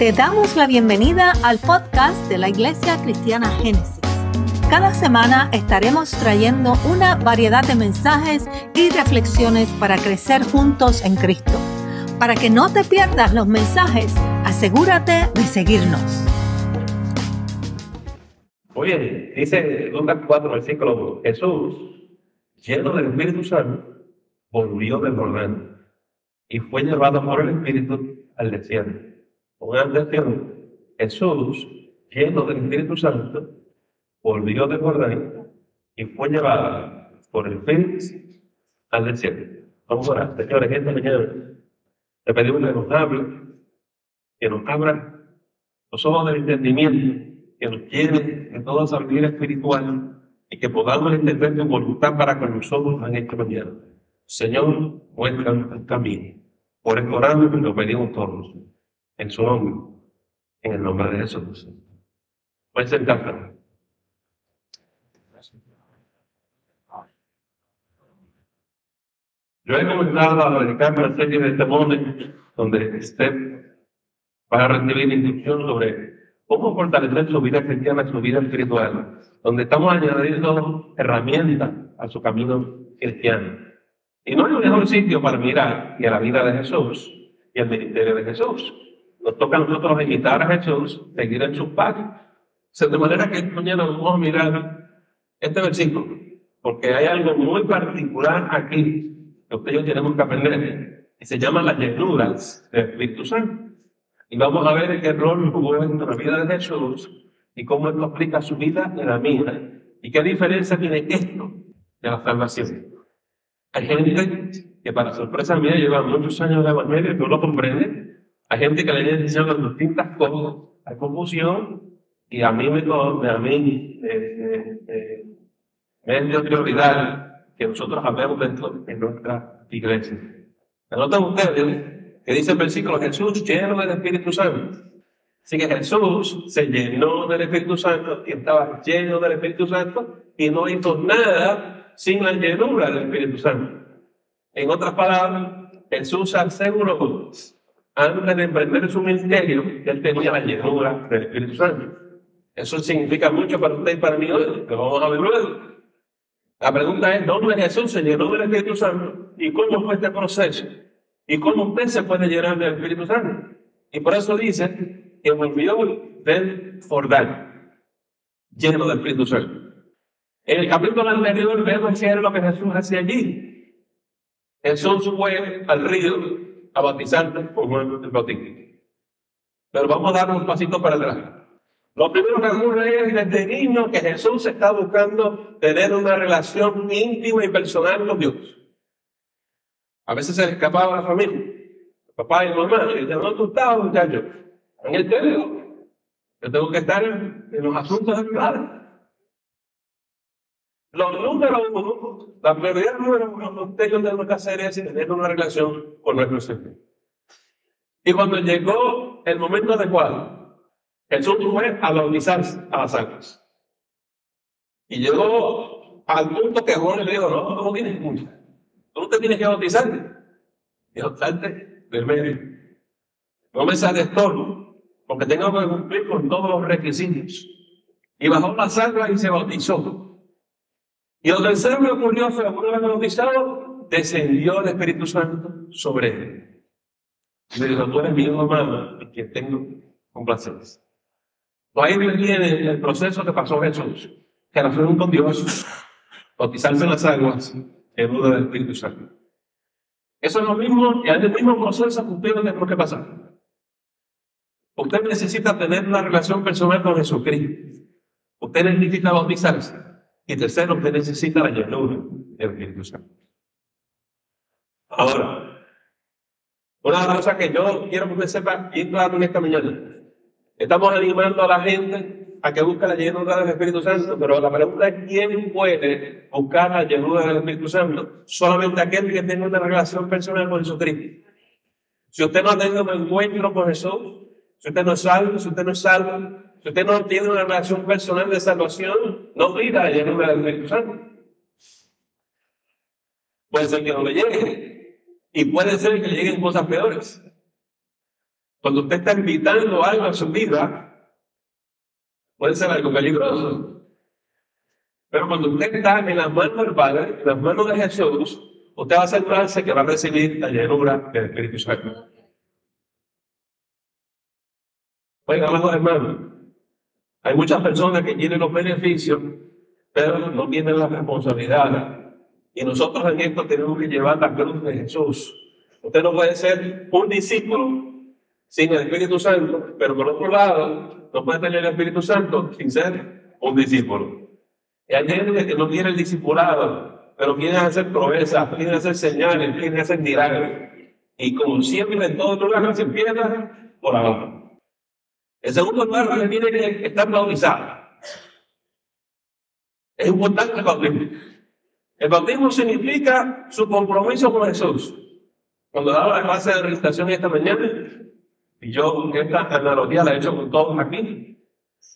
Te damos la bienvenida al podcast de la Iglesia Cristiana Génesis. Cada semana estaremos trayendo una variedad de mensajes y reflexiones para crecer juntos en Cristo. Para que no te pierdas los mensajes, asegúrate de seguirnos. Oye, dice Lucas 4, versículo 1, Jesús, lleno del Espíritu Santo, volvió del Jordán y fue llevado por el Espíritu al desierto Pongan atención, Jesús, lleno del Espíritu Santo, volvió de Jordán y fue llevado por el Espíritu al desierto. Vamos a orar. Señores, esta mañana le pedimos que nos hable, que nos abra los ojos del entendimiento, que nos llene de toda sabiduría espiritual y que podamos entender tu voluntad para con nosotros en esta mañana. Señor, muéstranos el camino. Por esto oramos y lo pedimos todos en su nombre, en el nombre de Jesús. Pueden sentarse. Yo he comenzado a dedicar una serie de temores donde usted va a recibir instrucción sobre cómo fortalecer su vida cristiana, su vida espiritual, donde estamos añadiendo herramientas a su camino cristiano. Y no hay un mejor sitio para mirar que a la vida de Jesús y al ministerio de Jesús. Nos toca a nosotros imitar a Jesús, seguir en sus pasos. De manera que mañana vamos a mirar este versículo, porque hay algo muy particular aquí que ustedes tenemos que aprender, y se llama las llanuras del Espíritu Santo. Y vamos a ver qué rol jugó en la vida de Jesús y cómo esto aplica su vida y la mía, y qué diferencia tiene esto de la salvación. Hay gente que para sorpresa mía lleva muchos años de evangelio y no lo comprende, hay gente que le viene diciendo distintas cosas, hay confusión, y a mí me, a mí, me es de prioridad que nosotros hablemos dentro de nuestra iglesia. Anotan ustedes que dice el versículo, Jesús lleno del Espíritu Santo. Así que Jesús se llenó del Espíritu Santo y estaba lleno del Espíritu Santo y no hizo nada sin la llenura del Espíritu Santo. En otras palabras, Jesús aseguró antes de emprender su ministerio, él tenía la llenura del Espíritu Santo. Eso significa mucho para usted y para mí hoy, que vamos a ver luego. La pregunta es, ¿dónde Jesús se llenó del Espíritu Santo? ¿Y cómo fue este proceso? ¿Y cómo usted se puede llenar del Espíritu Santo? Y por eso dice que volvió del Jordán, lleno del Espíritu Santo. En el capítulo anterior vemos que era lo que Jesús hacía allí. Jesús fue al río a bautizarte por Juan el. Pero vamos a dar un pasito para atrás. Lo primero que ocurre es desde niño que Jesús está buscando tener una relación íntima y personal con Dios. A veces se le escapaba a la familia, papá y mamá, y no, tú estás, muchacho, en el teléfono. Yo tengo que estar en, los asuntos del padre. Lo número uno, la prioridad número uno que tenemos que hacer es tener una relación con nuestro Señor. Y cuando llegó el momento adecuado, Jesús fue a bautizarse a las aguas. Y llegó al punto que Juan le dijo, no, no tienes mucho. Tú te tienes que bautizar. Dijo, salte del medio. No me sales todo, porque tengo que cumplir con todos los requisitos. Y bajó las aguas y se bautizó. Y lo tercero que ocurrió fue, vez bautizado, descendió el Espíritu Santo sobre él. Le dijo, tú eres mi hijo amado, y que tengo complacencia. Pues ahí viene el proceso que pasó Jesús, que relación con Dios, bautizarse en las aguas, en uno del Espíritu Santo. Eso es lo mismo, y es el mismo proceso que usted tiene que pasar. Usted necesita tener una relación personal con Jesucristo. Usted necesita bautizarse. Y tercero, usted necesita la llenura del Espíritu Santo. Ahora, una cosa que yo quiero que usted sepa y claro en esta mañana. Estamos animando a la gente a que busque la llenura del Espíritu Santo, pero la pregunta es quién puede buscar la llenura del Espíritu Santo. Solamente aquel que tenga una relación personal con Jesucristo. Si usted no ha tenido un encuentro con Jesús, si usted no es salvo, si usted no es salvo, si usted no tiene una relación personal de salvación, no pida la llenura del Espíritu Santo. Puede ser que no le llegue. Y puede ser que le lleguen cosas peores. Cuando usted está invitando algo a su vida, puede ser algo peligroso. Pero cuando usted está en las manos del Padre, en las manos de Jesús, usted va a asegurarse que va a recibir la llenura del Espíritu Santo. Oiga, amados hermanos, hay muchas personas que tienen los beneficios, pero no tienen la responsabilidad. Y nosotros en esto tenemos que llevar la cruz de Jesús. Usted no puede ser un discípulo sin el Espíritu Santo, pero por otro lado, no puede tener el Espíritu Santo sin ser un discípulo. Y gente que no tiene el discipulado, pero quieren hacer proezas, quieren hacer señales, quieren hacer milagros. Y como siempre en todo lugar se empieza por abajo. El segundo lugar que tiene que estar bautizado. Es importante el bautismo. El bautismo significa su compromiso con Jesús. Cuando daba la clase de registración esta mañana, y yo esta analogía la he hecho con todos aquí,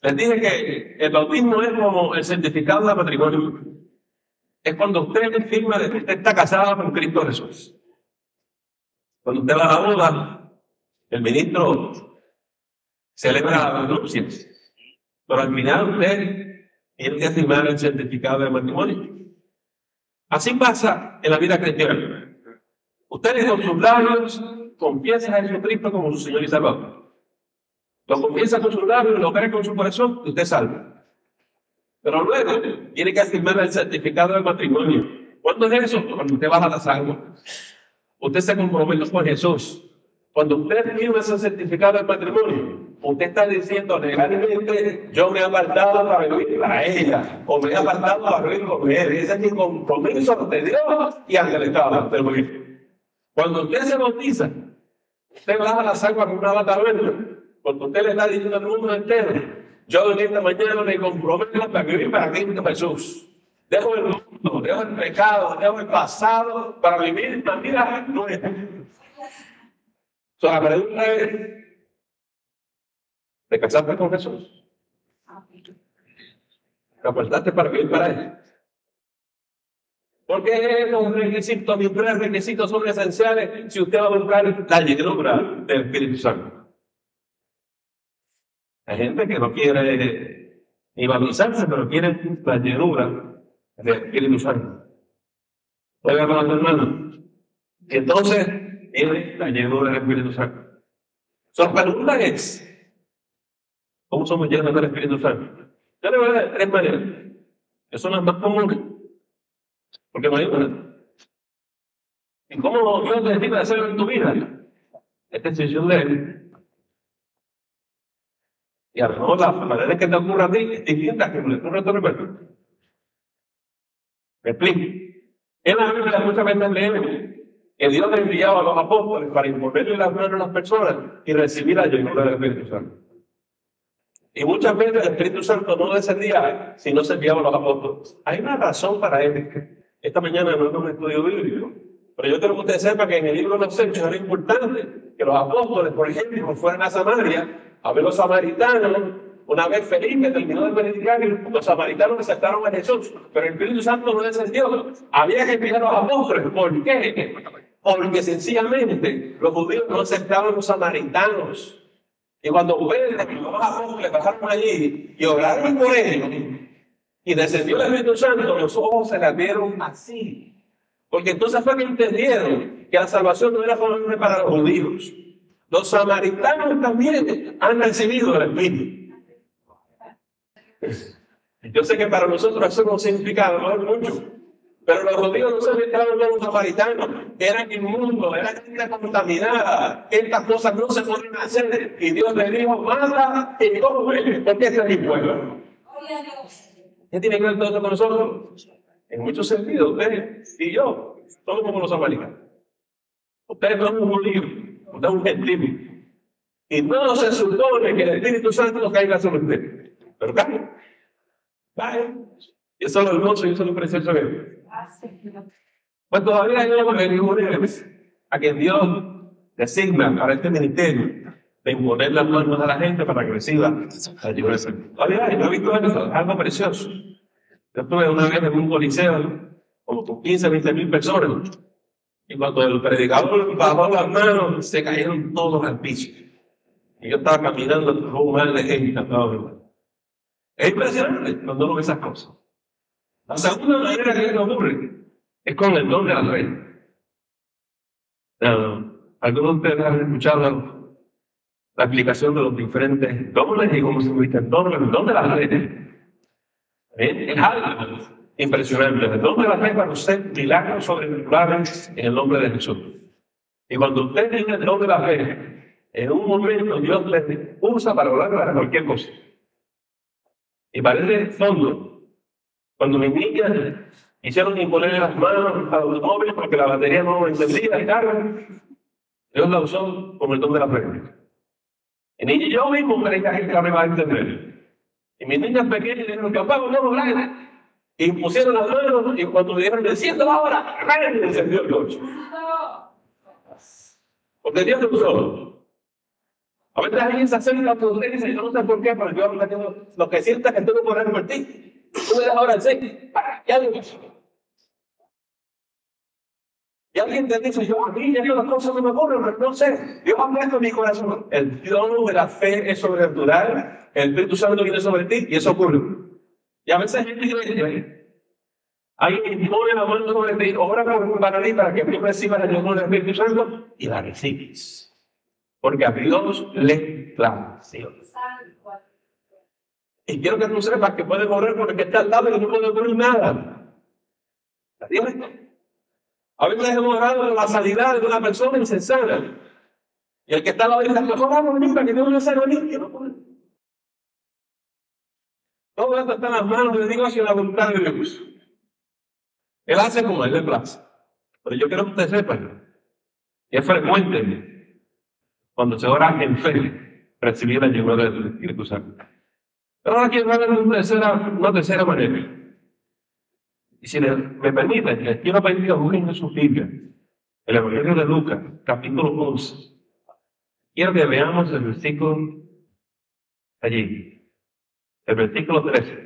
les dije que el bautismo es como el certificado de matrimonio. Es cuando usted firma que usted está casado con Cristo Jesús. Cuando usted va a la boda, el ministro celebra las nupcias. Pero al final usted tiene que firmar el certificado de matrimonio. Así pasa en la vida cristiana. Ustedes con sus labios confiesan a Jesucristo como su Señor y Salvador. Lo confiesa con sus labios, lo cree con su corazón, usted salva. Pero luego tiene que firmar el certificado de matrimonio. ¿Cuándo es eso? Cuando usted baja las aguas. Usted se compromete con Jesús. Cuando usted firma ese certificado de matrimonio, usted está diciendo legalmente, yo me he apartado para vivir para ella, o me he apartado para vivir con él. Ese es mi compromiso ante Dios y ante el Estado. Cuando usted se bautiza, usted baja las aguas con una bata verde, porque usted le está diciendo al mundo entero, yo en esta mañana me comprometo para vivir para Cristo Jesús. Dejo el mundo, dejo el pecado, dejo el pasado para vivir una vida nueva. So, la pregunta es, ¿te casaste con Jesús? ¿Te apartaste para vivir para Él? Porque los requisitos, mis tres requisitos son esenciales si usted va a buscar la llenura del Espíritu Santo. Hay gente que no quiere ni bautizarse, pero quiere la llenura del Espíritu Santo. Oiga, hermanos. Y entonces llenura del Espíritu Santo. Su pregunta es, ¿cómo somos llenos del Espíritu Santo? Yo le voy a dar tres maneras, que son las más comunes. Porque no hay una. ¿Y cómo Dios decide hacerlo en tu vida? Es decisión de Él. Y a lo mejor la manera que te ocurra a ti es distinta que le ocurre a tu hermano. Me explico. En la Biblia muchas veces leemos que Dios le enviaba a los apóstoles para imponerle las manos a las personas y recibir la llenura del Espíritu Santo. Y muchas veces el Espíritu Santo no descendía si no se enviaba a los apóstoles. Hay una razón para él. Esta mañana no es un estudio bíblico, pero yo quiero que ustedes sepan que en el libro de los Hechos era importante que los apóstoles, por ejemplo, fueran a Samaria a ver los samaritanos. Una vez Felipe terminó de predicar, los samaritanos aceptaron a Jesús, pero el Espíritu Santo no descendió. Había que enviar a los apóstoles. ¿Por qué? Porque sencillamente los judíos no aceptaban a los samaritanos. Y cuando ustedes, los apóstoles pasaron allí y oraron por ellos, y descendió el Espíritu Santo, los ojos se la vieron así. Porque entonces fue que entendieron que la salvación no era solamente para los judíos. Los samaritanos también han recibido el Espíritu. Yo sé que para nosotros eso no significa mucho. Pero los judíos no se metieron con los samaritanos. Eran inmundos, eran gente contaminada. Estas cosas no se pueden hacer. Y Dios le dijo, mata y come, porque este es mi pueblo. ¿Qué tiene que ver todo eso con nosotros? En muchos sentidos, ustedes y yo somos como los samaritanos. Ustedes son un libro, ustedes son un gentil. Y no se supone que el Espíritu Santo no caiga sobre ustedes. Pero cae. Cae. Y eso es lo hermoso y eso es lo precioso de. Pues todavía hay venimos a que Dios designa para este ministerio de imponer las manos a la gente para que reciba ayuda. Todavía no he visto algo precioso. Yo estuve una vez en un coliseo, como con 15, 20 mil personas, y cuando el predicador bajó las manos, se cayeron todos al piso. Y yo estaba caminando por un mar de gente Es impresionante cuando uno ve esas cosas. La segunda manera que esto ocurre es con el don de la fe. algunos de ustedes han escuchado la explicación de los diferentes dones y cómo se convierte el don, el don de la fe. Es algo impresionante. El don de la fe para usted milagros sobrenaturales en el nombre de Jesús. Y cuando usted tiene el don de la fe, en un momento Dios le usa para hablar para cualquier cosa. Y parece fondo, cuando mis niñas hicieron imponer las manos a los móviles porque la batería no encendía tal, Dios la usó como el don de la fe. Y yo mismo creía que me va a entender. Y mis niñas pequeñas dijeron, papá, no, no, y pusieron las manos y cuando me dijeron, enciendo ahora, encendió el coche. Porque Dios lo usó. A veces alguien se acerca a tu y dice, yo no sé por qué, pero yo lo que siento es que tengo que correr por ti. Tú me das ahora el sí. Y alguien y alguien te dice, yo a mí ya las cosas no me ocurren, pero no sé. Dios ha puesto en mi corazón. El don de la fe es sobrenatural. El Espíritu Santo viene sobre ti y eso ocurre. Y a veces gente dice, alguien pone la mano sobre ti, obra para ti para que tú recibas el don del Espíritu Santo y la recibes. Porque a Dios le plació. Y quiero que tú sepas que puedes correr porque está al lado y no puede ocurrir nada. A veces hemos orado la sanidad de una persona insensata. Y el que está al lado dice, mejor vamos a que Dios no sea que no puede. Todo esto está en las manos de Dios y en la voluntad de Dios. Él hace como él le place. Pero yo quiero que ustedes sepan que es frecuente cuando se ora en fe recibir la llegada del Espíritu Santo. Pero ahora quiero de una tercera, una tercera manera. Y si me permiten, les quiero pedir a en su Biblia el Evangelio de Lucas, capítulo 11. Quiero que veamos el versículo allí el versículo 13.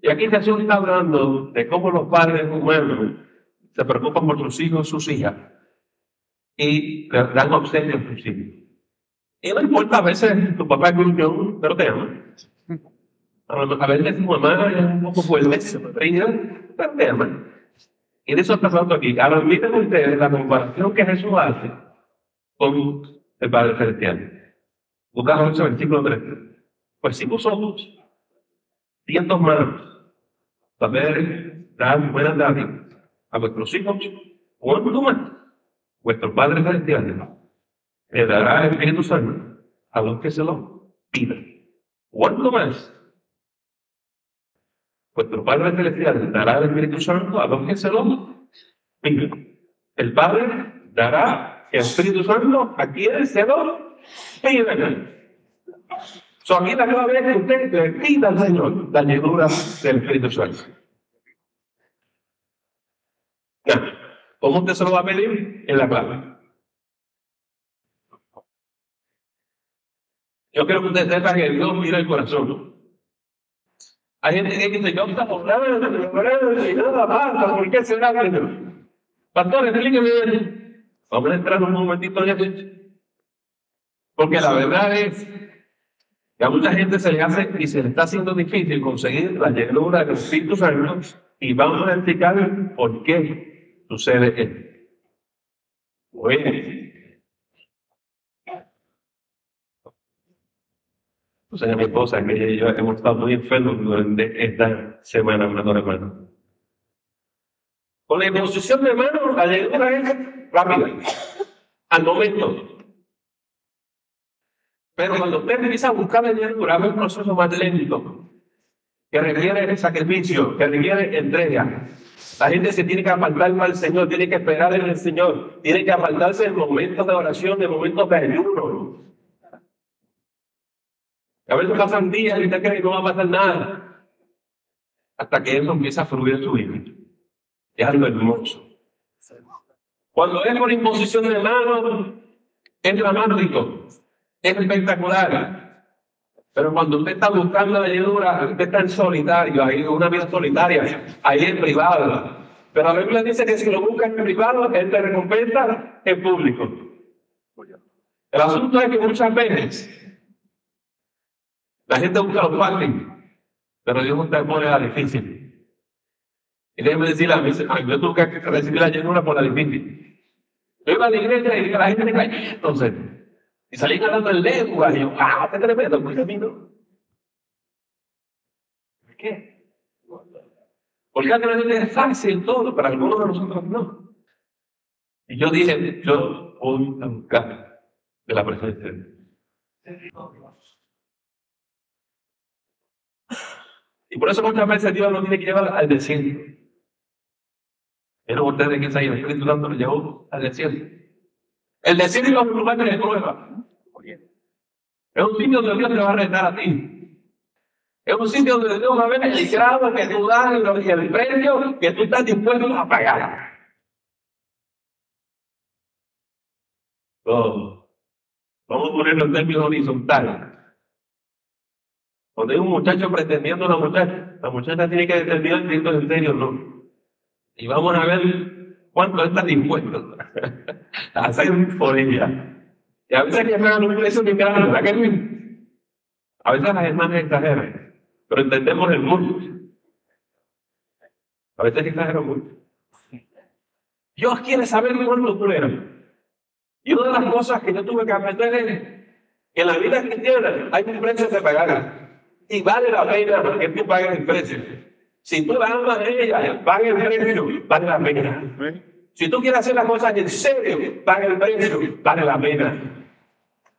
Y aquí Jesús está hablando de cómo los padres humanos se preocupan por sus hijos, sus hijas, y le dan obsequio a sus hijos. Y no importa, a veces tu papá es un pero te ama. A veces tu mamá es un poco fuerte, pero te ama. Y de eso está hablando aquí. Ahora miren ustedes la comparación que Jesús hace con el Padre Celestial. Lucas 11, versículo 3. Pues si vosotros, siendo manos, saber dar buenas dádivas a vuestros hijos, ¿cuánto más? Vuestro Padre Celestial le dará el Espíritu Santo a los que se lo piden. ¿Cuánto más? Vuestro Padre Celestial dará el Espíritu Santo a los que se lo piden. El Padre dará el Espíritu Santo a quienes se lo So, aquí la clave es que usted le pida al Señor la llenura del Espíritu Santo. ¿Cómo usted se lo va a pedir? En la clave. Yo quiero que usted sepa que Dios mira el corazón. Hay gente que dice, yo orando y nada pasa, ¿por qué será que Pastor, explíqueme. Vamos a entrar un momentito en. Porque la verdad es que a mucha gente se le hace y se le está haciendo difícil conseguir la llenura del Espíritu Santo y vamos a explicar por qué sucede esto. Bueno. O sea, mi esposa, que ella y yo hemos estado muy enfermos durante esta semana, hermano, hermano. Con la imposición de manos, la llenura es rápida. Al momento. Pero cuando usted empieza a buscar el llenura, es un proceso más lento, que requiere sacrificio, que requiere entrega. La gente se tiene que apartar para el Señor, tiene que esperar en el Señor, tiene que apartarse en momentos de oración, en momentos de ayuno. A veces pasan días y usted cree que no va a pasar nada. Hasta que eso empieza a fluir en su vida. Es algo hermoso. Cuando es por imposición de manos, es dramático es espectacular. Pero cuando usted está buscando la llenura, usted está en solitario, ahí una vida solitaria, ahí en privado. Pero la Biblia dice que si lo buscas en privado, Él te recompensa en público. El asunto es que muchas veces la gente busca lo fácil, pero Dios te pone la difícil. Y déjeme decirle a mí, yo tuve que recibir la llenura por la difícil. Yo iba a la iglesia y la gente cayéndose. Y salí hablando en lengua. Y yo, ¡ah, qué tremendo! Pues a mí no. ¿Por qué? Porque gente es fácil todo, para algunos de nosotros no. Y yo dije, yo voy a buscar de la presencia de Dios. Y por eso muchas veces Dios nos tiene que llevar al desierto. Pero ustedes que ahí, el Espíritu Santo lo llevó al desierto. El desierto es un lugar de prueba. Es un sitio donde Dios te va a retar a ti. Es un sitio donde Dios va a ver el grado que tú das y el precio que tú estás dispuesto a pagar. Todo. Vamos a ponerlo en términos horizontales. Cuando hay un muchacho pretendiendo a una muchacha, la muchacha tiene que determinar si esto es en serio o no. Y vamos a ver cuánto está dispuesto a hacer por ella. Y a veces que hermanos no eso ni cara la que A veces las hermanas exageran, pero entendemos el mundo. A veces exageran mucho. Dios quiere saber mejor lo que Y una de las cosas que yo tuve que aprender es que en la vida cristiana hay un precio que pagar. Y vale la pena que tú pagues el precio. Si tú amas a ella, pague el precio, vale la pena. Si tú quieres hacer las cosas en serio, pague el precio, vale la pena.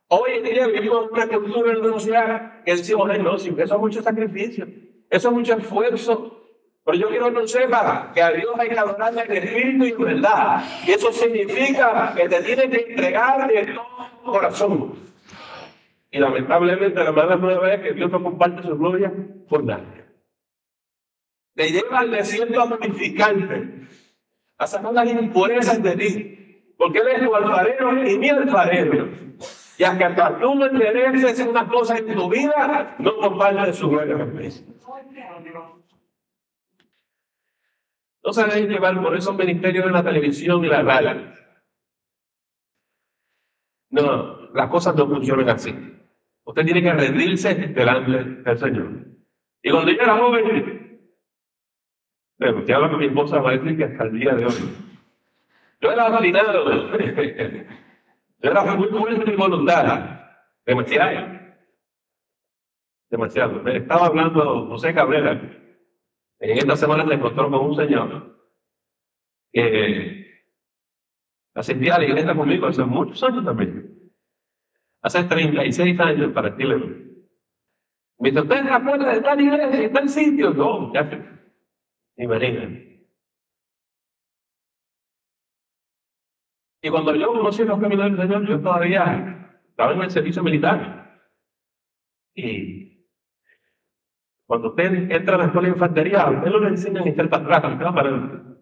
Hoy en día vivimos una cultura en la sociedad que decimos, no, eso es mucho sacrificio, eso es mucho esfuerzo. Pero yo quiero que no sepa que a Dios hay que adorarle en espíritu y en verdad. Y eso significa que te tienes que entregar de todo corazón. Y lamentablemente la mala nueva es que Dios no comparte su gloria por nadie. Te lleva al desierto a purificarte, a sacar las impurezas de ti. Porque Él es tu alfarero y mi alfarero. Y hasta tú no intereses una cosa en tu vida, no compartes su gloria No se dejen llevar por esos ministerios de la televisión y la radio. No, las cosas no funcionan así. Usted tiene que rendirse delante del Señor. Y cuando yo era joven, bueno, usted habla con mi esposa, decir que hasta el día de hoy. Yo era valinado. Yo era muy fuerte mi voluntad. Demasiado. Demasiado. Estaba hablando José Cabrera. En esta semana se encontró con un señor que asistía a la iglesia conmigo hace muchos años también. Hace 36 años para ti. Me dice, ¿usted se de tal iglesia, en tal sitio? No, ya. Imagínate. Y cuando yo conocí los caminos del Señor, yo todavía estaba en el servicio militar. Y cuando usted entra a la escuela de infantería, usted no le enseñan a estar para atrás, para.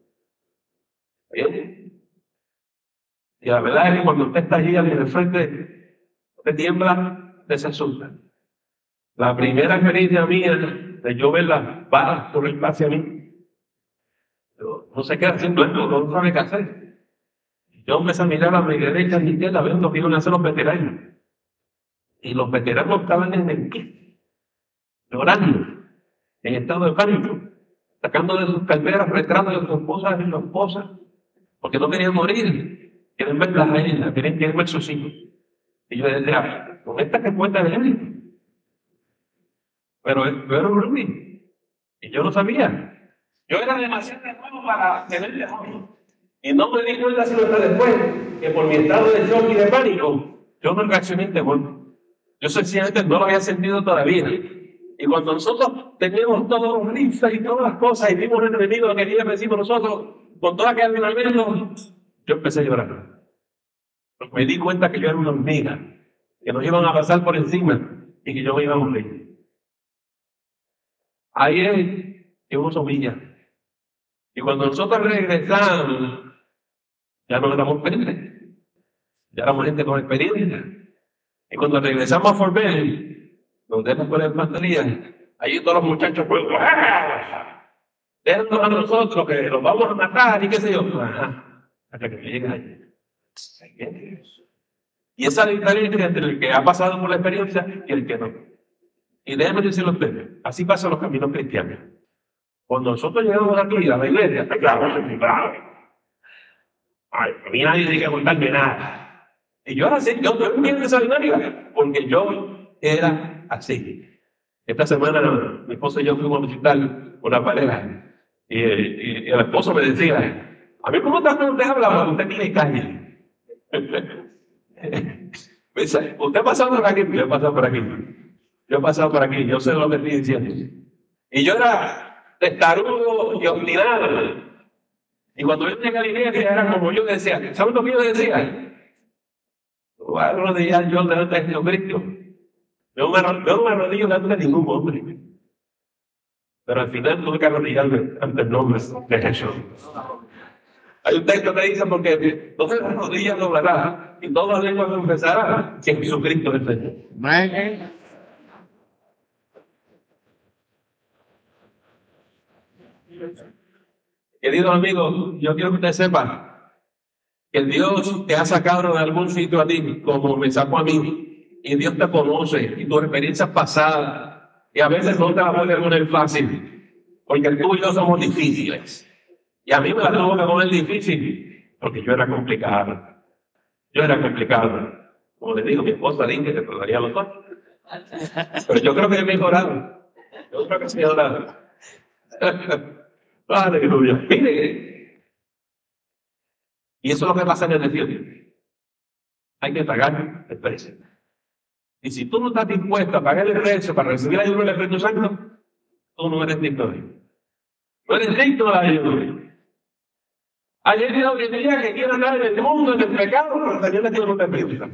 Y la verdad es que cuando usted está allí el frente, usted tiembla, usted se asusta. La primera experiencia mía de yo ver las balas por el hacia mí, no se queda haciendo esto, no sabe qué hacer. Yo empecé a mirar a mi derecha y izquierda, veo lo que iban a hacer los veteranos. Y los veteranos estaban en el pie, llorando, en estado de pánico, sacando de sus carteras retratos de sus esposas y sus esposas, porque no querían morir, quieren verlas a ellas, quieren, ver sus hijos. Y yo decía, con esta que cuenta de él. Pero era un y yo no sabía. Yo era demasiado nuevo para tener temor. Y no me di cuenta sino hasta después que por mi estado de shock y de pánico, yo no reaccioné en temor. Yo sencillamente no lo había sentido todavía. Y cuando nosotros teníamos todos los rifles y todas las cosas y vimos el enemigo que quería decimos nosotros, con toda aquella adrenalina, yo empecé a llorar. Porque me di cuenta que yo era una hormiga, que nos iban a pasar por encima y que yo me iba a morir. Ahí es que uno se humilla. Y cuando nosotros regresamos ya no éramos gente. Ya éramos gente con experiencia. Y cuando regresamos a Fort donde por la infantería, allí todos los muchachos pues, déjanos a nosotros que los vamos a matar y qué sé yo. Hasta que llegue allí. Y esa diferencia entre el que ha pasado por la experiencia y el que no. Y déjenme decirlo a ustedes, así pasan los caminos cristianos. Cuando nosotros llegamos aquí a la iglesia, claro, es. Ay, a mí nadie tiene que contarme nada. Y yo era así, yo estoy bien de porque yo era así. Esta semana mi esposo y yo fuimos a visitar una pareja y, y, el esposo me decía, a mí cómo está usted habla, usted tiene calle. usted ha pasado por aquí, yo he pasado por aquí. Yo he pasado por aquí, yo sé lo que estoy diciendo. Y yo era testarudo y obstinado. Y cuando yo llegué a la iglesia era como yo decía, ¿sabes lo que yo decía? Voy a arrodillar yo delante de Jesucristo. Yo no me arrodillo delante de ningún hombre. Pero al final tuve que arrodillarme ante el nombre de Jesús. Hay un texto que dice, porque todas las rodillas doblarán y todas las lenguas confesarán que Jesucristo es el Señor. Queridos amigos, yo quiero que usted sepa que Dios te ha sacado de algún sitio a ti, como me sacó a mí, y Dios te conoce, y tu experiencia pasada, y a veces no te va a poner fácil, porque tú y yo somos difíciles. Y a mí me la tuvo que poner difícil, porque yo era complicado. Yo era complicado. Como le digo, mi esposa dice que te daría los dos. Pero yo creo que he mejorado. Yo creo que he mejorado. Aleluya. Mire. Y eso es lo que pasa en el desierto. Hay que pagar el precio. Y si tú no estás dispuesto a pagar el precio para recibir la ayuda del Espíritu Santo, tú no eres digno de No eres digno de la ayuda. Hay gente que quiere andar en el mundo, en el pecado, pero también le tiene Espíritu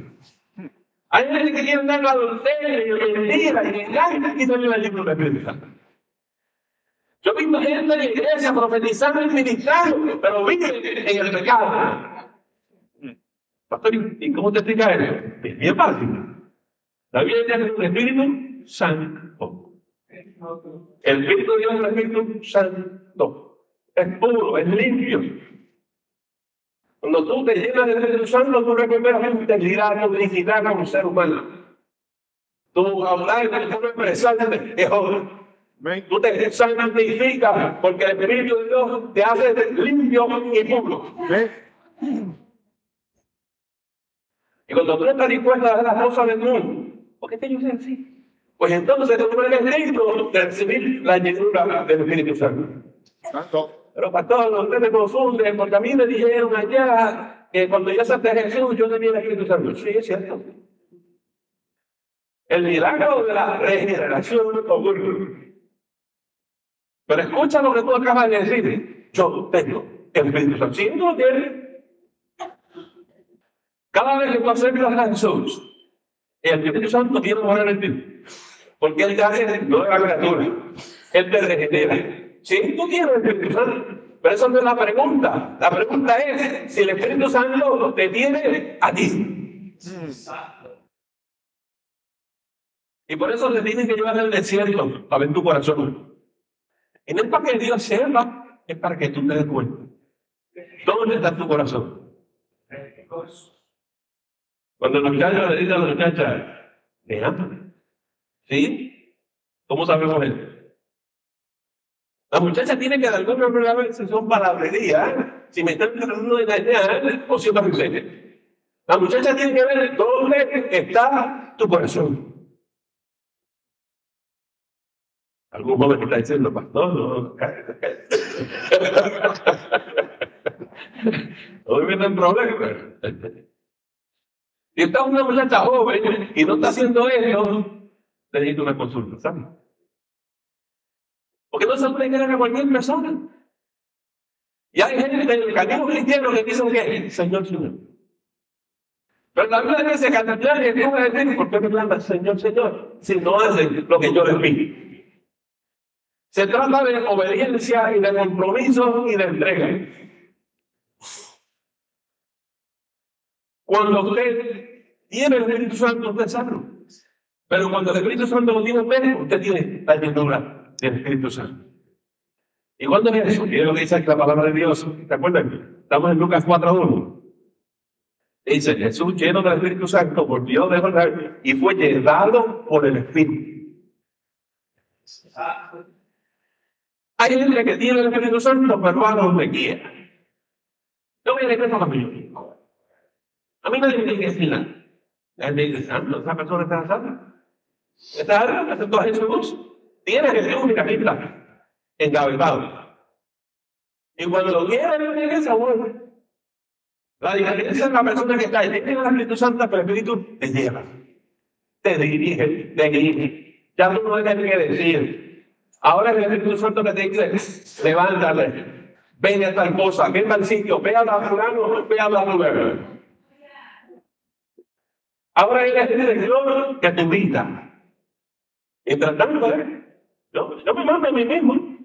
Hay gente que quiere andar en la adulterio, en mentira, en engaño, y también le tiene una Espíritu yo he visto gente en la iglesia profetizando y ministrando, pero vive en el pecado. Pastor, ¿y cómo te explica eso? Es bien fácil. La Biblia dice que un Espíritu Santo. El Espíritu de Dios es Espíritu Santo. Es puro, es limpio. Cuando tú te llenas del Espíritu Santo, tú recuperas tu integridad, tu dignidad como ser humano. Tu hablar, tu expresar es Tú te santificas porque el Espíritu de Dios te hace limpio y puro. Y cuando tú estás dispuesto a hacer las cosas del mundo, ¿por qué te dicen así? Pues entonces tú no eres digno de recibir la llenura del Espíritu Santo. Pero pastor, usted me confunde porque a mí me dijeron allá que cuando yo acepté a Jesús yo tenía el Espíritu Santo. Sí, es cierto. El milagro de la regeneración ocurre. Pero escucha lo que tú acabas de decir. Yo tengo el Espíritu Santo. Si no lo tienes, cada vez que tú acercas a Jesús, el Espíritu Santo tiene morar en ti. Porque Él te hace nueva criatura. Él te regenera. Si tú tienes el Espíritu Santo, pero eso no es la pregunta. La pregunta es si el Espíritu Santo te tiene a ti. Y por eso te tienen que llevar al desierto a ver tu corazón. Y no es para que Dios sepa, es para que tú te des cuenta. ¿Dónde está tu corazón? Cuando los muchachos le dicen a la muchacha, me aman. ¿Sí? ¿Cómo sabemos eso? La muchacha tiene que de alguna manera si son palabrerías, si me están tratando de engañar o si serio. La muchacha tiene que ver dónde está tu corazón. Algún joven está diciendo, pastor, no, Hoy vienen problemas. Si está una muchacha joven y no está haciendo eso, necesita una consulta, ¿sabes? Porque no se puede querer a cualquier persona. Y hay gente en el camino cristiano que dice que, Señor, Señor. Pero la Biblia dice que al nadie puede decir, ¿por qué me Señor, Señor? Si no hacen lo que yo les pido. Se trata de obediencia y de compromiso y de entrega. Cuando usted tiene el Espíritu Santo, usted sabe. Pero cuando el Espíritu Santo lo tiene usted, usted tiene la llenura del Espíritu Santo. ¿Y cuándo es eso? Miren lo que dice la palabra de Dios. ¿Te acuerdan? Estamos en Lucas 4.1. Dice, Jesús lleno del Espíritu Santo volvió de verdad y fue llevado por el Espíritu. Hay gente que tiene el Espíritu Santo, pero va donde quiera. Yo voy a decir a mí. A mí nadie me tiene que decir nada. Él me dice, santo, esa persona está santa. Está algo, aceptó a Jesús. Tiene Jesús, mira, mira, encabezado. Y cuando lo quiere, le tiene esa vuelta. La diferencia es la persona que está en el Espíritu Santo, pero el Espíritu te lleva, te dirige, te dirige. Ya tú no tienes que decir. Ahora es el Santo que te dice, levántale, ven a tal cosa, ven al sitio, ve a la fulano, ve a la lugar. Ahora es el dirección que te invita. Mientras tanto, ¿eh? yo, me mando a mí mismo.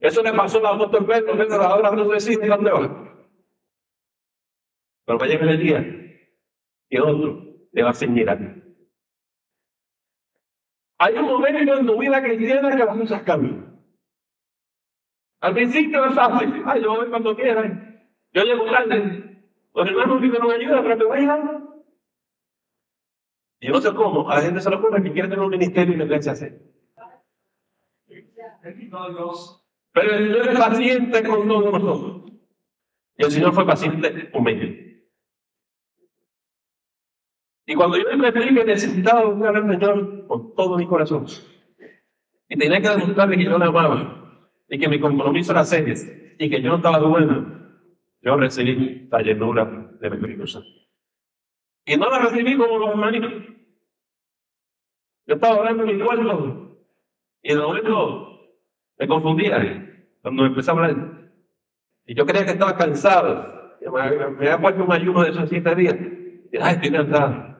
Eso le pasó a apóstol Pedro, Pedro ahora no decide dónde va. Pero va a llegar el día que otro le va a señalar. Hay un momento en tu vida cristiana que las cosas cambian. Al principio es fácil. Ay, yo voy cuando quiera. Yo llego tarde. Los hermanos que no me ayudan, pero me vayan. Y no sé cómo. A la gente se le ocurre que quiere tener un ministerio y la iglesia hace. Pero el Señor es paciente con todos nosotros. Y el Señor fue paciente conmigo. Y cuando yo me pedí que necesitaba buscar al Señor con todo mi corazón, y tenía que demostrarle que yo le amaba, y que mi compromiso era serio, y que yo no estaba bueno, yo recibí la llenura de mi Espíritu Santo. Y no la recibí como los hermanitos. Yo estaba orando en mi cuarto, y de momento me confundía cuando empecé a hablar. Y yo creía que estaba cansado. Me, me había puesto un ayuno de esos siete días. Y, ay, estoy cansado.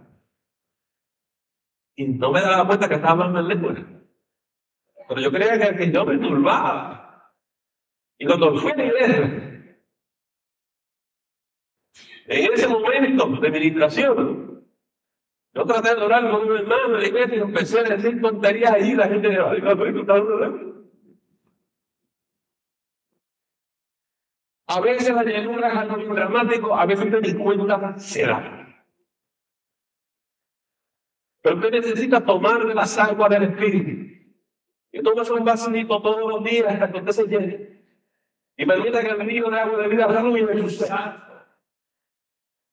Y no me daba cuenta que estaba hablando en lengua. Pero yo creía que, que yo me turbaba. Y cuando fui a la iglesia, en ese momento de meditación, yo traté de orar con un hermano de la iglesia y empecé a decir tonterías allí. La gente me pero está A veces la llenura es algo dramático, a veces te di cuenta se da. Pero usted necesita tomar las aguas del Espíritu. Y tomas un vasito todos los días hasta que usted se llene. Y permita que el río de agua de vida fluya de usted.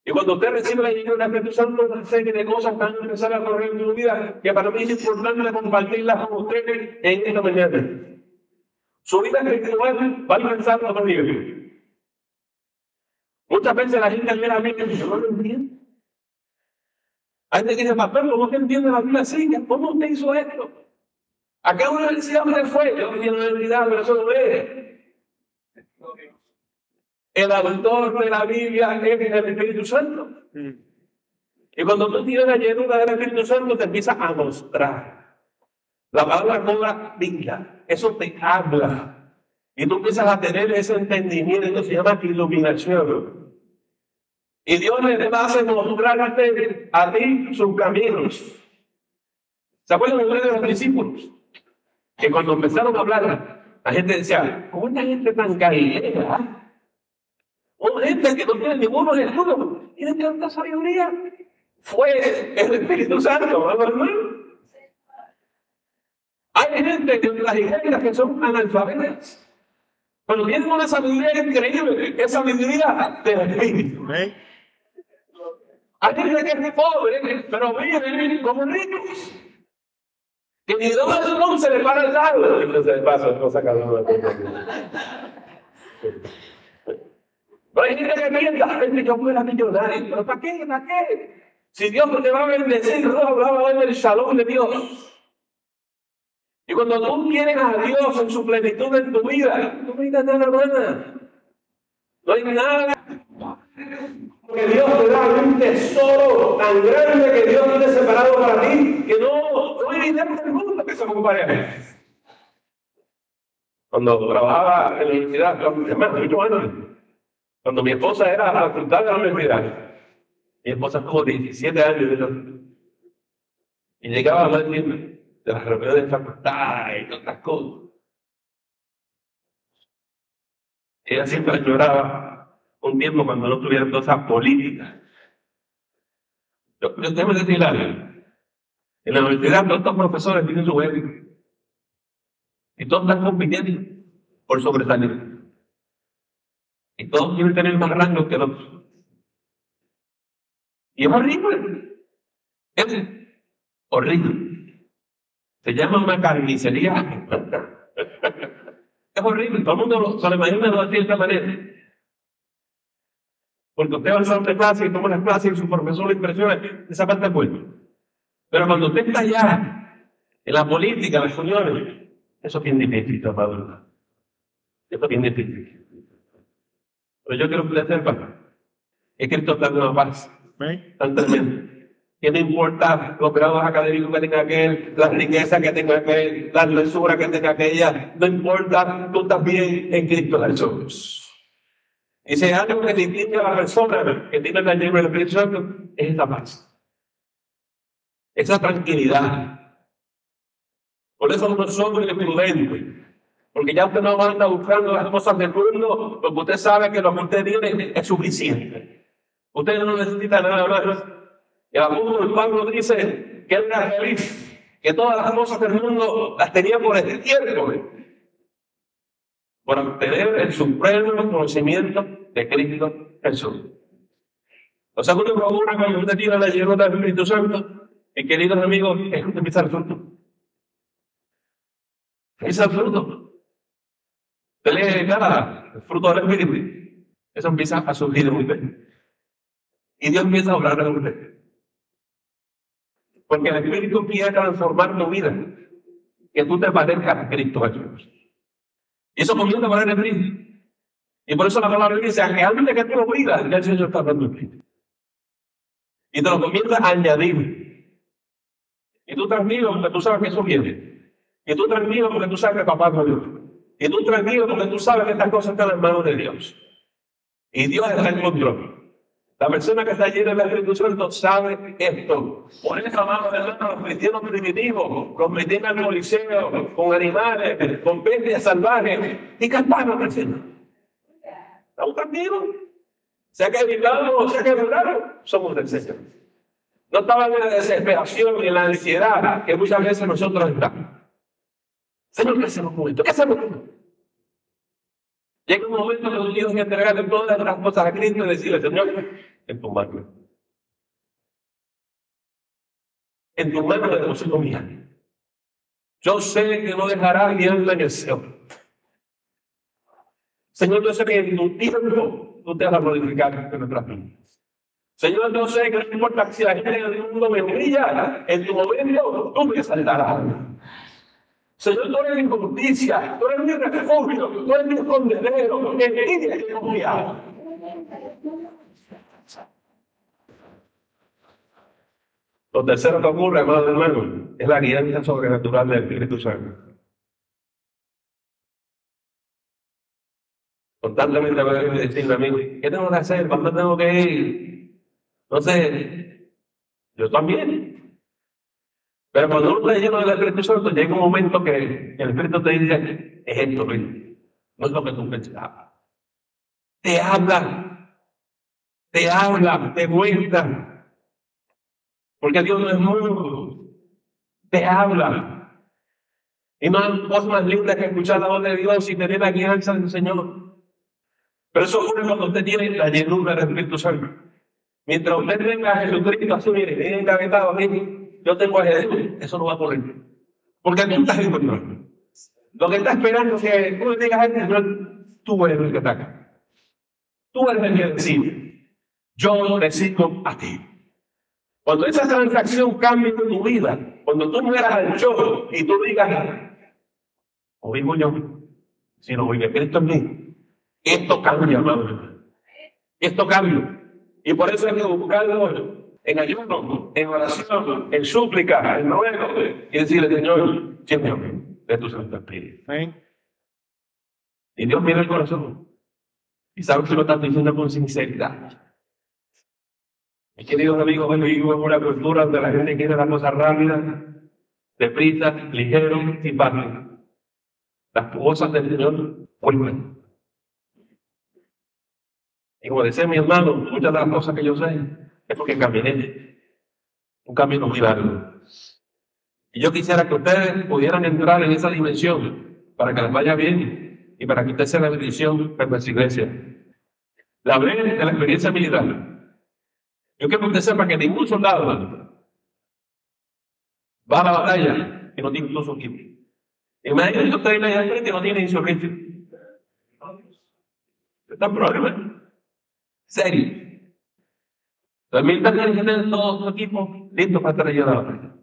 Y cuando usted recibe la llenura del Espíritu Santo, una serie de cosas van a empezar a correr en su vida que para mí es importante compartirlas con ustedes en esta mañana. Su vida espiritual va a alcanzar los niveles. Muchas veces la gente mira a mí y dice, no lo entiendo. Hay gente que dice, papá, ¿cómo que entiende la Biblia así? ¿Cómo usted hizo esto? ¿A qué universidad me fue? Yo no tiene universidad, pero eso no es. El autor de la Biblia es el Espíritu Santo. Y cuando tú tienes la llenura del Espíritu Santo, te empieza a mostrar. La palabra cobra vida. Eso te habla. Y tú empiezas a tener ese entendimiento, se llama iluminación. Y Dios le va a hacer mostrar a ti sus caminos. ¿Se acuerdan de los discípulos? Que cuando empezaron a hablar, la gente decía, ¿cómo esta gente tan caída? O gente que no tiene ninguno estudio, tiene tanta sabiduría. Fue el Espíritu Santo, hermano. Hay gente en las iglesias que son analfabetas. Pero tienen una sabiduría increíble, esa sabiduría del Espíritu. Hay gente que es pobre, pero viven como ricos. Que ni no se le para el lado. Le pasa, no saca Pero hay gente que piensa, que yo fuera millonario. ¿Pero para qué? ¿Para qué? Si Dios te va a bendecir, no hablaba del shalom de Dios. Y cuando tú quieres a Dios en su plenitud en tu vida, tu vida está buena. No hay nada que Dios te da un tesoro tan grande que Dios tiene separado para ti, que no, no hay dinero del mundo que se compare Cuando trabajaba en la universidad, cuando mi esposa era facultad de la universidad, mi esposa tuvo 17 años y llegaba a la de las reuniones de facultad y todas estas cosas. ella siempre lloraba un tiempo cuando no tuviera cosas políticas. Yo, yo déjame decir algo. En la universidad todos estos profesores tienen su ética. Y todos están compitiendo por sobresalir. Y todos quieren tener más rango que los otros. Y es horrible. Es horrible. Se llama una carnicería. es horrible. Todo el mundo se lo imagina de esta manera. Porque usted va al salón de clase y toma las clases y su profesor le impresiona, esa parte es buena. Pero cuando usted está allá, en la política, en las uniones, eso es bien difícil, Padre. Eso es bien difícil. Pero yo quiero que usted sepa que Cristo está en una paz tan tremenda. Que no importa los grados académicos que tenga aquel, la riqueza que tenga aquel, la lectura que tenga aquella, no importa, tú estás bien en Cristo Jesús. Y hay algo que distingue a la persona que tiene la libre Espíritu es esa paz. Esa tranquilidad. Por eso no somos imprudentes. Porque ya usted no anda buscando las cosas del mundo, porque usted sabe que lo que usted tiene es suficiente. Usted no necesita nada más. El apóstol Pablo dice que él era feliz, que todas las cosas del mundo las tenía por este tiempo por obtener el supremo conocimiento de Cristo Jesús. Lo segundo procura cuando usted tiene la llenura del Espíritu Santo, y queridos amigos, es usted empieza el fruto. Es el fruto. Usted lee cada el fruto del Espíritu. Eso empieza a surgir en usted. Y Dios empieza a hablar de usted. Porque el Espíritu quiere transformar tu vida. Que tú te parezcas a Cristo Jesús. Y eso comienza a poner en Cristo. Y por eso la palabra dice, realmente que tú lo pidas, ya el Señor está dando. Y te lo comienza a añadir. Y tú tranquilo porque tú sabes que eso viene. Y tú tranquilo porque tú sabes que papá no Dios. Y tú tranquilo porque tú sabes que estas cosas están en manos de Dios. Y Dios está en control. La persona que está llena del Espíritu Santo sabe esto. Por eso, amados hermanos, los cristianos primitivos, los metían al coliseo con animales, con bestias salvajes y cantaban al Señor. Estamos tranquilos. Sea que gritamos, sea que lloraron, somos del Señor. No estaban en la desesperación en la ansiedad que muchas veces nosotros estamos. Señor, ¿qué hacemos con esto? ¿Qué hacemos? Llega un momento que tú tienes que entregarle todas las cosas a Cristo y decirle, Señor, en tu mano. En tu mano deposito mi alma. Yo sé que no dejará alma en el Señor. Señor, yo sé que en tu tiempo tú te vas a modificar en nuestras vidas. Señor, yo sé que no importa si la gente del mundo me brilla, en tu momento tú me saltarás. Señor, tú eres mi justicia, tú eres mi refugio, tú eres mi escondedero, en ti confiar. Lo tercero que ocurre, hermano hermano, es la guianza sobrenatural del Espíritu Santo. Constantemente me decirme a mí, ¿qué tengo que hacer? ¿Cuándo tengo que ir? Sé, yo también. Pero cuando uno está lleno del Espíritu Santo, llega un momento que el Espíritu te dice, es esto, no es lo que tú pensabas. Te habla, te habla, te muestra. Porque Dios no es mudo, te habla. Y no hay cosa más linda que escuchar la voz de Dios y tener la guianza del Señor. Pero eso ocurre cuando usted tiene la llenura del Espíritu Santo. Mientras usted tenga a Jesucristo así, mire, bien encabezado a mí, yo tengo a Jesús, eso no va a ocurrir. Porque tú estás en control. Lo que está esperando es que tú le digas Señor, tú eres el que ataca. Tú eres el que decide. Yo decido a ti. Cuando esa transacción cambie en tu vida, cuando tú mueras al yo y tú digas, o vivo yo, si no vive Cristo en mí, esto cambia, hermano. Esto cambia. Y por eso hay que buscarlo en ayuno, en oración, en súplica, en ruego, y decirle, Señor, lléname de tu Santo Espíritu. Y Dios mira el corazón. Y sabe que lo estás diciendo con sinceridad. Mis queridos amigos, bueno, vivimos una cultura donde la gente quiere las cosas rápidas, deprisa, ligero y fácil. Las cosas del Señor vuelven. Y como decía mi hermano, muchas de las cosas que yo sé es porque caminé un camino muy largo. Y yo quisiera que ustedes pudieran entrar en esa dimensión para que les vaya bien y para que usted sea la bendición para nuestra iglesia. La hablé de la experiencia militar. Yo quiero que usted sepa que ningún soldado va a la batalla y no tiene su equipo. Imagínense que usted en la frente y no tiene rifle. Está en problema. Serio. Tienen que tener todo su equipo listo para estar allí a la batalla.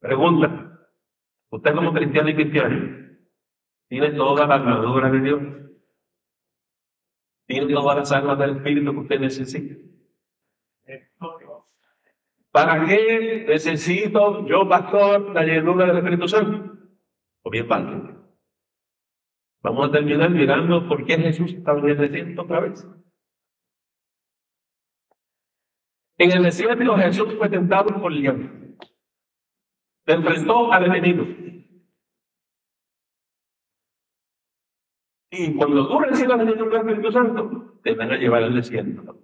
Pregunta. Usted como cristiano y cristiano, ¿tiene toda la armadura de Dios? ¿Tiene todas las armas del Espíritu que usted necesita? ¿Para qué necesito yo, pastor, la llenura del Espíritu Santo? O bien padre. Vamos a terminar mirando por qué Jesús estaba en el desierto otra vez. En el desierto Jesús fue tentado por el diablo. Se enfrentó al enemigo. Y cuando tú recibas el Espíritu Santo, te van a llevar al desierto.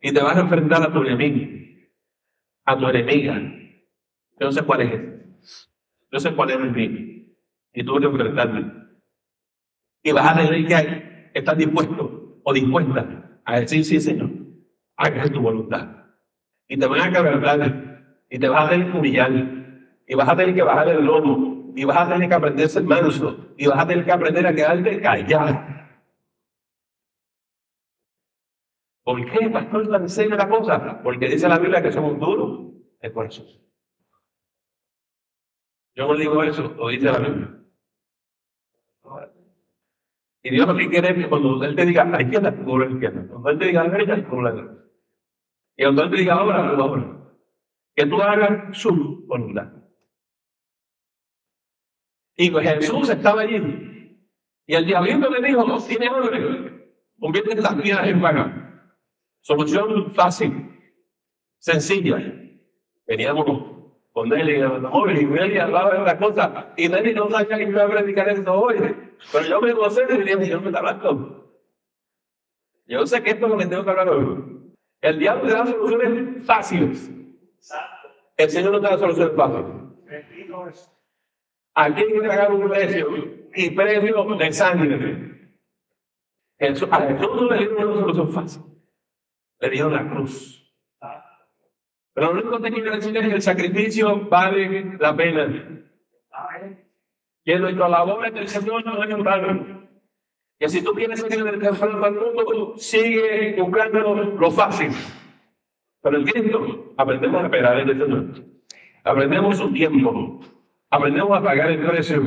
Y te vas a enfrentar a tu enemigo, a tu enemiga. Sé cuál es Yo sé cuál es el enemigo. Y tú vas a. Y vas a tener que estar dispuesto o dispuesta a decir, sí, Señor, haga tu voluntad. Y te van a quebrantar. Y te vas a tener que humillar. Y vas a tener que bajar el lomo y vas a tener que aprender a ser manso y vas a tener que aprender a quedarte callado. ¿Por qué, pastor, le enseña la cosa? Porque dice la Biblia que somos duros de corazón. Yo no digo eso, lo dice la Biblia. Y Dios lo que quiere que cuando Él te diga la izquierda, tú la izquierda. Cuando Él te diga la derecha, tú la. Y cuando Él te diga ahora, ahora. Que tú hagas su voluntad. Y Jesús estaba allí. Y el diablito le dijo, no tienes hambre, convierte las piedras en pan. Solución fácil, sencilla. Veníamos con Nelly, y Nelly hablaba de una cosa, y Nelly no sabía que iba a predicar esto hoy. Pero yo me gocé y dije, Señor me está hablando. Yo sé que esto es lo que tengo que hablar hoy. El diablo te da soluciones fáciles. El Señor no te da soluciones fáciles. Aquí hay que pagar un precio y precio de sangre. Jesús, a Jesús le dieron una solución fácil. Le dieron la cruz. Pero lo único que tengo que decir es que el sacrificio vale la pena. Que nuestra labor en el Señor no es en vano. Que si tú quieres seguir el para el mundo, sigue buscando lo fácil. Pero en Cristo aprendemos a esperar en el Señor. Aprendemos su tiempo aprendemos a pagar el precio.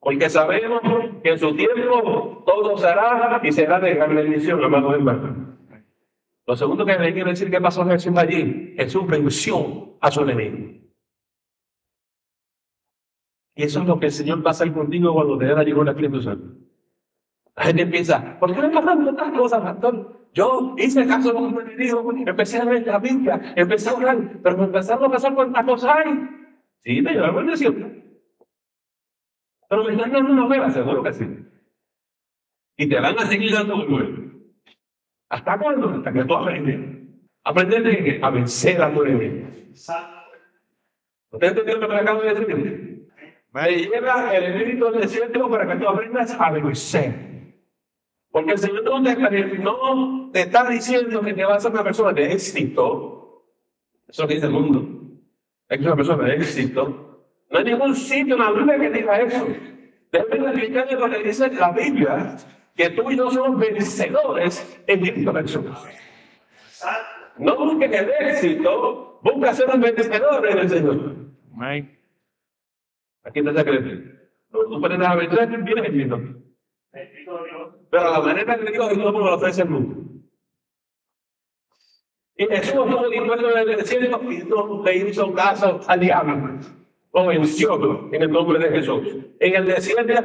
Porque sabemos que en su tiempo todo será y será de gran bendición, amado hermano. Lo segundo que le quiero decir que pasó Jesús allí, Jesús venció a su enemigo. Y eso es lo que el Señor va a hacer contigo cuando te da la la Espíritu Santo. La gente empieza, ¿por qué me pasan tantas cosas, pastor? Yo hice caso de un enemigo, empecé a leer la Biblia, empecé a orar, pero me empezaron a pasar cuántas cosas hay. Sí, te lleva el desierto. Pero me están dando una nueva, seguro que sí. Y te van a seguir dando nuevo. ¿Hasta cuándo? Hasta que tú aprendes. Aprender a vencer a tu enemigo. ¿Usted entendió lo que me acabo de decir? Me lleva el espíritu del desierto para que tú aprendas a vencer. Porque el Señor no te, no te está diciendo que te vas a ser una persona de éxito. Eso que dice el mundo es una persona de éxito. No hay ningún sitio en la Biblia que diga eso. Debe explicarle lo que dice la Biblia, que tú y yo somos vencedores en Cristo Jesús. No busques el éxito, busca ser un vencedor en el Señor. Aquí está el. Tú puedes a vencer, vienes Cristo. Pero la manera que Dios no lo ofrece el mundo. Y Jesús estuvo dispuesto en el desierto y no le hizo caso al diablo. Lo venció en el nombre de Jesús. En el desierto es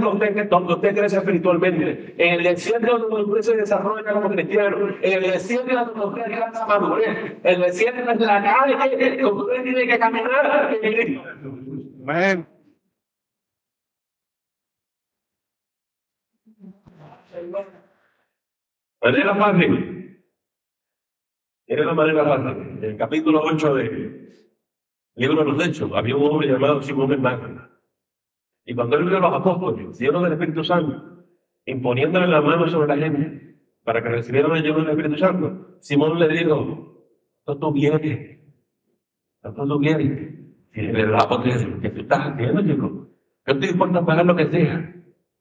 donde usted crece espiritualmente. En el desierto es donde usted se desarrolla como cristiano. En el desierto es donde usted alcanza madurez. En el desierto es la calle donde usted tiene que caminar Amén. Manera fácil. Era la manera fácil. En el capítulo 8 de libro de los Hechos, había un hombre llamado Simón el Magno. Y cuando él vio a los apóstoles, llenos del Espíritu Santo, imponiéndole la mano sobre la gente para que recibieran el lleno del Espíritu Santo, Simón le dijo, ¿esto tú quieres? ¿Esto tú quieres? Y le apóstol ¿qué tú estás haciendo, chico? Yo estoy dispuesto a pagar lo que sea.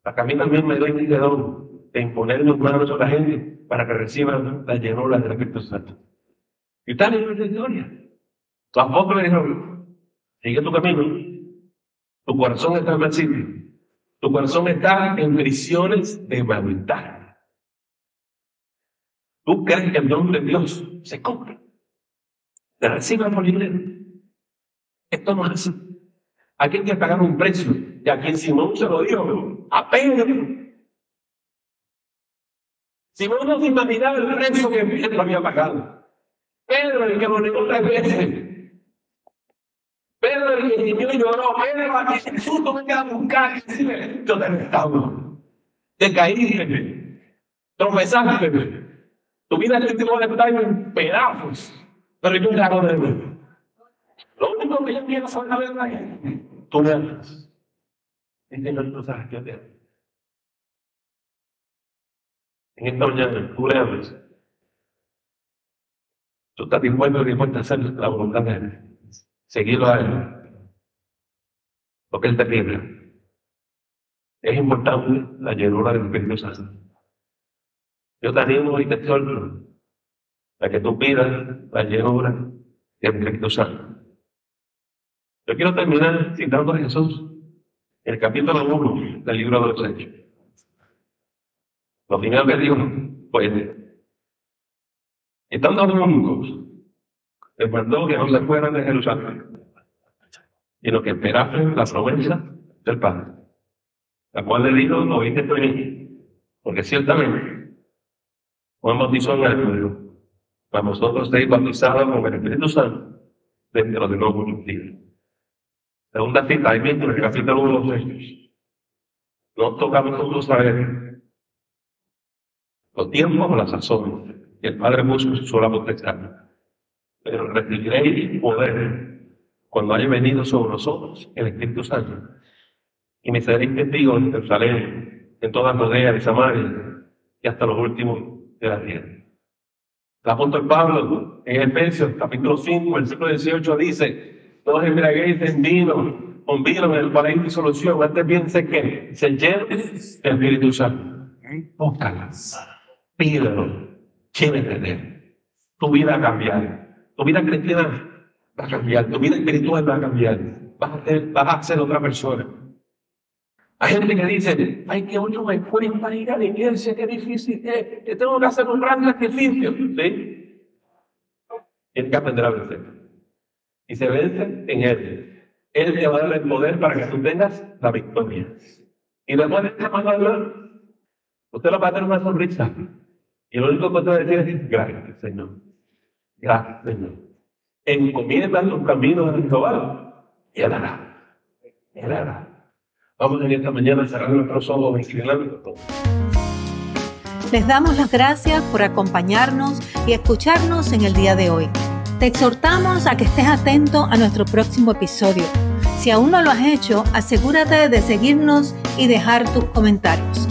Para a mí también me doy mi don de imponer mis manos sobre la gente para que reciban la llenura del Espíritu Santo. Y tal es nuestra historia. Tampoco le dijeron, sigue tu camino. Tu corazón está en el sitio. Tu corazón está en prisiones de maldad. Tú crees que el nombre de Dios se compra. Te reciban por dinero. Esto no es así. Aquí hay que pagar un precio. Y a quien Simón se lo dio, a Pedro. Simón no se imaginaba el precio que Pedro había pagado. Pedro, el que lo negó tres veces. Pedro el que lloró, Pedro a Jesús tú me quedas buscar yo te restauro. Te caíste, tropezaste, tu vida este está en pedazos, pero yo te de nuevo. Lo único que yo quiero saber es, tú me amas. Y que no sabes En esta mañana, tú le amas. Tú estás dispuesto, dispuesto a hacer la voluntad de Él seguirlo a Él. Porque es terrible. Es importante la llenura del Espíritu Santo. Yo te animo y te exhorto a que tú pidas la llenura del Espíritu Santo. Yo quiero terminar citando a Jesús el capítulo 1 del libro de los Hechos. Lo primero que dijo, pues, estando juntos, les mandó que no se fueran de Jerusalén, sino que esperasen la promesa del Padre, la cual le dijo, no viste estoy porque ciertamente Juan bautizó en el pueblo, para nosotros seis bautizados con el Espíritu Santo los de nuevos días. Segunda cita, ahí mismo en el capítulo 1 de los Hechos. No tocamos nosotros saber los tiempos o las sazones y el Padre puso su sola potestad pero recibiréis poder cuando haya venido sobre nosotros el Espíritu Santo. Y me seréis testigos en Jerusalén, en toda Judea y Samaria, y hasta los últimos de la tierra. El apóstol Pablo, en Efesios capítulo 5, versículo 18, dice, no os embriaguéis en vino, con vino en el cual hay disolución, antes bien sé que se llene el Espíritu Santo. Búscalas, de él. Tu vida a cambiar. Tu vida cristiana va a cambiar, tu vida espiritual va a cambiar, vas a ser, vas a ser otra persona. Hay gente que dice, ay, que uno me cuesta ir a la iglesia, qué difícil es, que tengo que hacer un gran sacrificio. ¿Sí? Tienes que aprender a vencer. Y se vence en Él. Él te va a dar el poder para que tú tengas la victoria. Y después de esta palabra, usted lo va a tener una sonrisa. Y lo único que usted va a decir es, gracias, Señor. Gracias, Señor. Encomienda los caminos de Jehová y Él hará. Él hará. Vamos en esta mañana a cerrar nuestros ojos inclinando Les damos las gracias por acompañarnos y escucharnos en el día de hoy. Te exhortamos a que estés atento a nuestro próximo episodio. Si aún no lo has hecho, asegúrate de seguirnos y dejar tus comentarios.